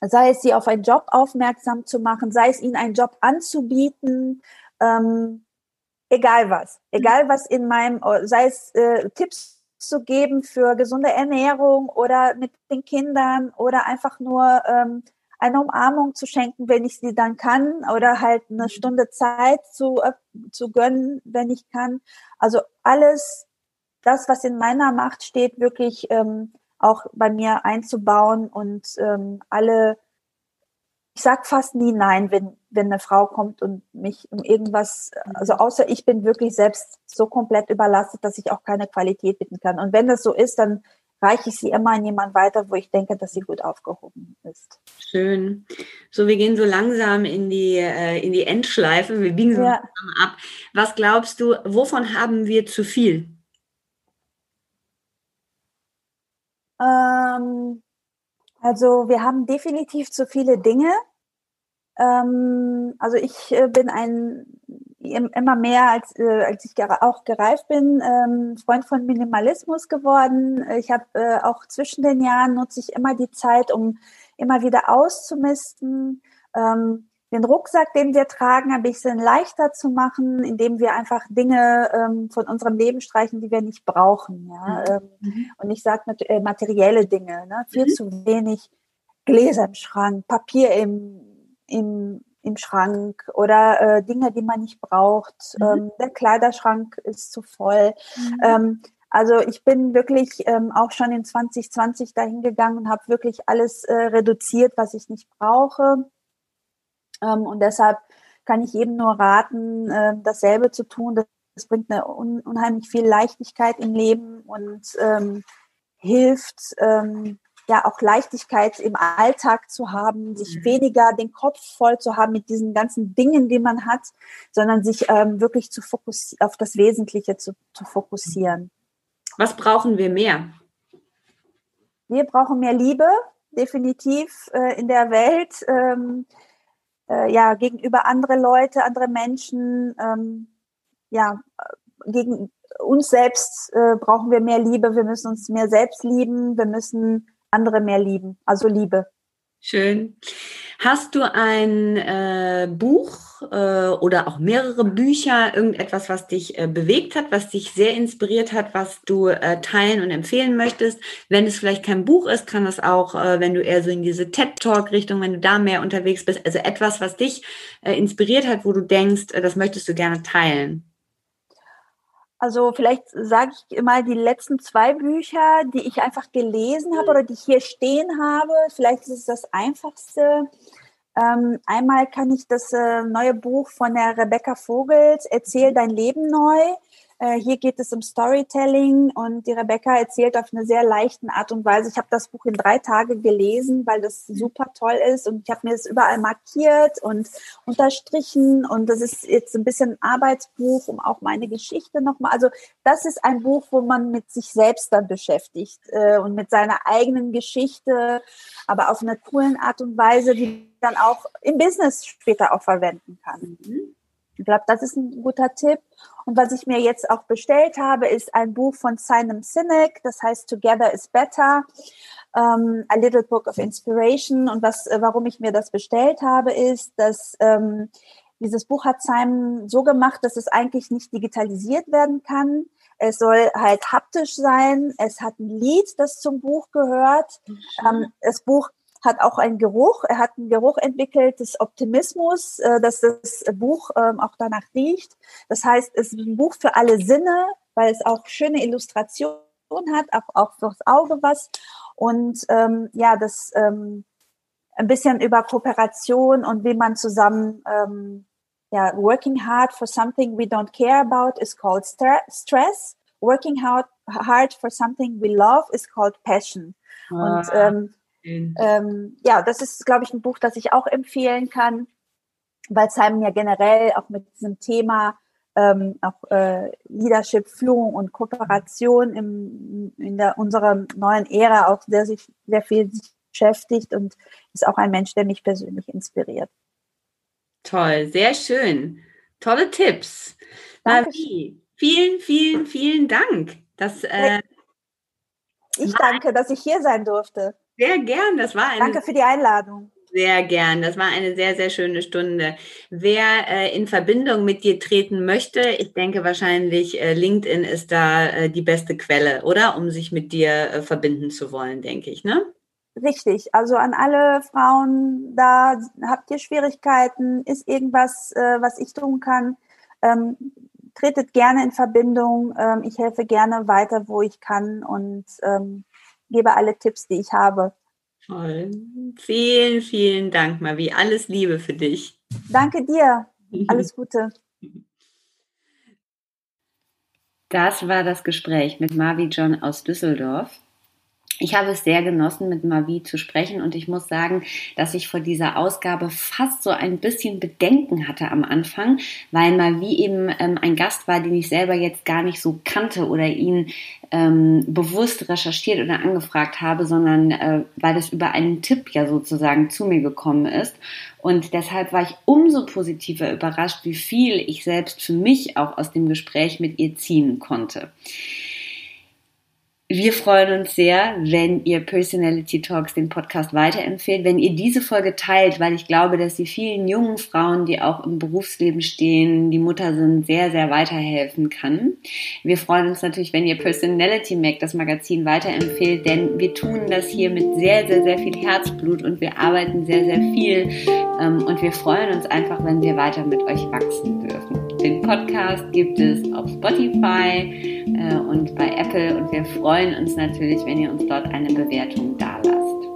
sei es sie auf einen Job aufmerksam zu machen, sei es ihnen einen Job anzubieten, ähm, egal was, egal was in meinem, sei es äh, Tipps zu geben für gesunde Ernährung oder mit den Kindern oder einfach nur ähm, eine Umarmung zu schenken, wenn ich sie dann kann, oder halt eine mhm. Stunde Zeit zu, äh, zu gönnen, wenn ich kann. Also alles, das, was in meiner Macht steht, wirklich ähm, auch bei mir einzubauen und ähm, alle, ich sag fast nie nein, wenn, wenn eine Frau kommt und mich um irgendwas, also mhm. außer ich bin wirklich selbst so komplett überlastet, dass ich auch keine Qualität bieten kann. Und wenn das so ist, dann reiche ich sie immer an jemanden weiter, wo ich denke, dass sie gut aufgehoben ist. Schön. So, wir gehen so langsam in die, äh, in die Endschleife. Wir biegen so ja. langsam ab. Was glaubst du, wovon haben wir zu viel? Ähm, also wir haben definitiv zu viele Dinge. Ähm, also ich äh, bin ein immer mehr, als, äh, als ich auch gereift bin, ähm, Freund von Minimalismus geworden. Ich habe äh, auch zwischen den Jahren nutze ich immer die Zeit, um immer wieder auszumisten. Ähm, den Rucksack, den wir tragen, ein bisschen leichter zu machen, indem wir einfach Dinge ähm, von unserem Leben streichen, die wir nicht brauchen. Ja? Mhm. Ähm, mhm. und ich sage äh, materielle Dinge, ne? viel mhm. zu wenig Gläser im Schrank, Papier im, im im Schrank oder äh, Dinge, die man nicht braucht. Mhm. Ähm, der Kleiderschrank ist zu voll. Mhm. Ähm, also ich bin wirklich ähm, auch schon in 2020 dahin gegangen und habe wirklich alles äh, reduziert, was ich nicht brauche. Ähm, und deshalb kann ich jedem nur raten, äh, dasselbe zu tun. Das, bringt eine un unheimlich viel Leichtigkeit im Leben und ähm, hilft, ähm, ja auch Leichtigkeit im Alltag zu haben, sich mhm. weniger den Kopf voll zu haben mit diesen ganzen Dingen, die man hat, sondern sich ähm, wirklich zu fokussieren, auf das Wesentliche zu, zu fokussieren. Was brauchen wir mehr? Wir brauchen mehr Liebe, definitiv äh, in der Welt, ähm, äh, ja, gegenüber andere Leute, andere Menschen, ähm, ja, gegen uns selbst äh, brauchen wir mehr Liebe, wir müssen uns mehr selbst lieben, wir müssen andere mehr lieben. Also Liebe. Schön. Hast du ein äh, Buch äh, oder auch mehrere Bücher, irgendetwas, was dich äh, bewegt hat, was dich sehr inspiriert hat, was du äh, teilen und empfehlen möchtest? Wenn es vielleicht kein Buch ist, kann es auch, äh, wenn du eher so in diese TED-Talk-Richtung, wenn du da mehr unterwegs bist, also etwas, was dich äh, inspiriert hat, wo du denkst, das möchtest du gerne teilen. Also vielleicht sage ich mal die letzten zwei Bücher, die ich einfach gelesen habe oder die ich hier stehen habe. Vielleicht ist es das Einfachste. Ähm, einmal kann ich das äh, neue Buch von der Rebecca Vogels, Erzähl dein Leben neu. Äh, hier geht es um Storytelling und die Rebecca erzählt auf eine sehr leichten Art und Weise. Ich habe das Buch in drei Tage gelesen, weil das super toll ist und ich habe mir das überall markiert und unterstrichen und das ist jetzt ein bisschen ein Arbeitsbuch, um auch meine Geschichte nochmal. Also das ist ein Buch, wo man mit sich selbst dann beschäftigt äh, und mit seiner eigenen Geschichte, aber auf einer coolen Art und Weise, die dann auch im Business später auch verwenden kann. Mhm. Ich glaube, das ist ein guter Tipp. Und was ich mir jetzt auch bestellt habe, ist ein Buch von Simon Sinek, das heißt Together is Better, um, ähm, A Little Book of Inspiration. Und was, äh, warum ich mir das bestellt habe, ist, dass ähm, dieses Buch hat Simon so gemacht, dass es eigentlich nicht digitalisiert werden kann. Es soll halt haptisch sein. Es hat ein Lied, das zum Buch gehört. Mhm. Ähm, das Buch hat auch einen Geruch. Er hat einen Geruch entwickelt des Optimismus, äh, dass das Buch ähm, auch danach riecht. Das heißt, es ist ein Buch für alle Sinne, weil es auch schöne Illustrationen hat, auch, auch fürs Auge was. Und ähm, ja, das ähm, ein bisschen über Kooperation und wie man zusammen ähm, ja, working hard for something we don't care about is called stress. Working hard, hard for something we love is called passion. Ah. Und ähm, ähm, ja, das ist, glaube ich, ein Buch, das ich auch empfehlen kann, weil Simon ja generell auch mit diesem Thema ähm, auch äh, Leadership, Führung und Kooperation im, in der, unserer neuen Ära auch sehr, sehr viel beschäftigt und ist auch ein Mensch, der mich persönlich inspiriert. Toll, sehr schön. Tolle Tipps. Marie, vielen, vielen, vielen Dank. Das, äh, ich danke, dass ich hier sein durfte. Sehr gern. Das war eine Danke für die Einladung. Sehr gern. Das war eine sehr, sehr schöne Stunde. Wer äh, in Verbindung mit dir treten möchte, ich denke wahrscheinlich äh, LinkedIn ist da äh, die beste Quelle, oder? Um sich mit dir äh, verbinden zu wollen, denke ich, ne? Richtig. Also an alle Frauen, da habt ihr Schwierigkeiten, ist irgendwas, äh, was ich tun kann, ähm, tretet gerne in Verbindung. Ähm, ich helfe gerne weiter, wo ich kann und ähm, gebe alle Tipps, die ich habe. Toll. Vielen, vielen Dank, Mavi. Alles Liebe für dich. Danke dir. Alles Gute. Das war das Gespräch mit Mavi John aus Düsseldorf. Ich habe es sehr genossen, mit Mavi zu sprechen und ich muss sagen, dass ich vor dieser Ausgabe fast so ein bisschen Bedenken hatte am Anfang, weil Mavi eben ähm, ein Gast war, den ich selber jetzt gar nicht so kannte oder ihn ähm, bewusst recherchiert oder angefragt habe, sondern äh, weil es über einen Tipp ja sozusagen zu mir gekommen ist. Und deshalb war ich umso positiver überrascht, wie viel ich selbst für mich auch aus dem Gespräch mit ihr ziehen konnte. Wir freuen uns sehr, wenn ihr Personality Talks den Podcast weiterempfehlt, wenn ihr diese Folge teilt, weil ich glaube, dass sie vielen jungen Frauen, die auch im Berufsleben stehen, die Mutter sind, sehr, sehr weiterhelfen kann. Wir freuen uns natürlich, wenn ihr Personality Mac, das Magazin, weiterempfehlt, denn wir tun das hier mit sehr, sehr, sehr viel Herzblut und wir arbeiten sehr, sehr viel ähm, und wir freuen uns einfach, wenn wir weiter mit euch wachsen dürfen. Den Podcast gibt es auf Spotify äh, und bei Apple und wir freuen uns natürlich, wenn ihr uns dort eine Bewertung dalasst.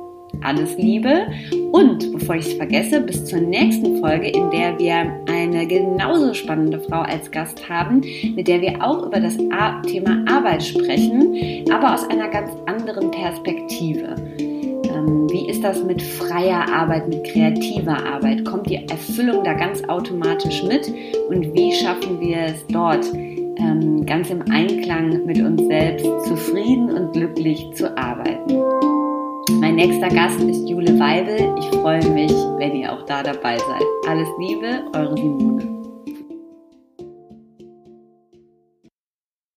Alles Liebe und bevor ich es vergesse, bis zur nächsten Folge, in der wir eine genauso spannende Frau als Gast haben, mit der wir auch über das Thema Arbeit sprechen, aber aus einer ganz anderen Perspektive. Ähm, wie ist das mit freier Arbeit, mit kreativer Arbeit? Kommt die Erfüllung da ganz automatisch mit? Und wie schaffen wir es dort, ähm, ganz im Einklang mit uns selbst zufrieden und glücklich zu arbeiten? Mein nächster Gast ist Jule Weibel. Ich freue mich, wenn ihr auch da dabei seid. Alles Liebe, eure Simone.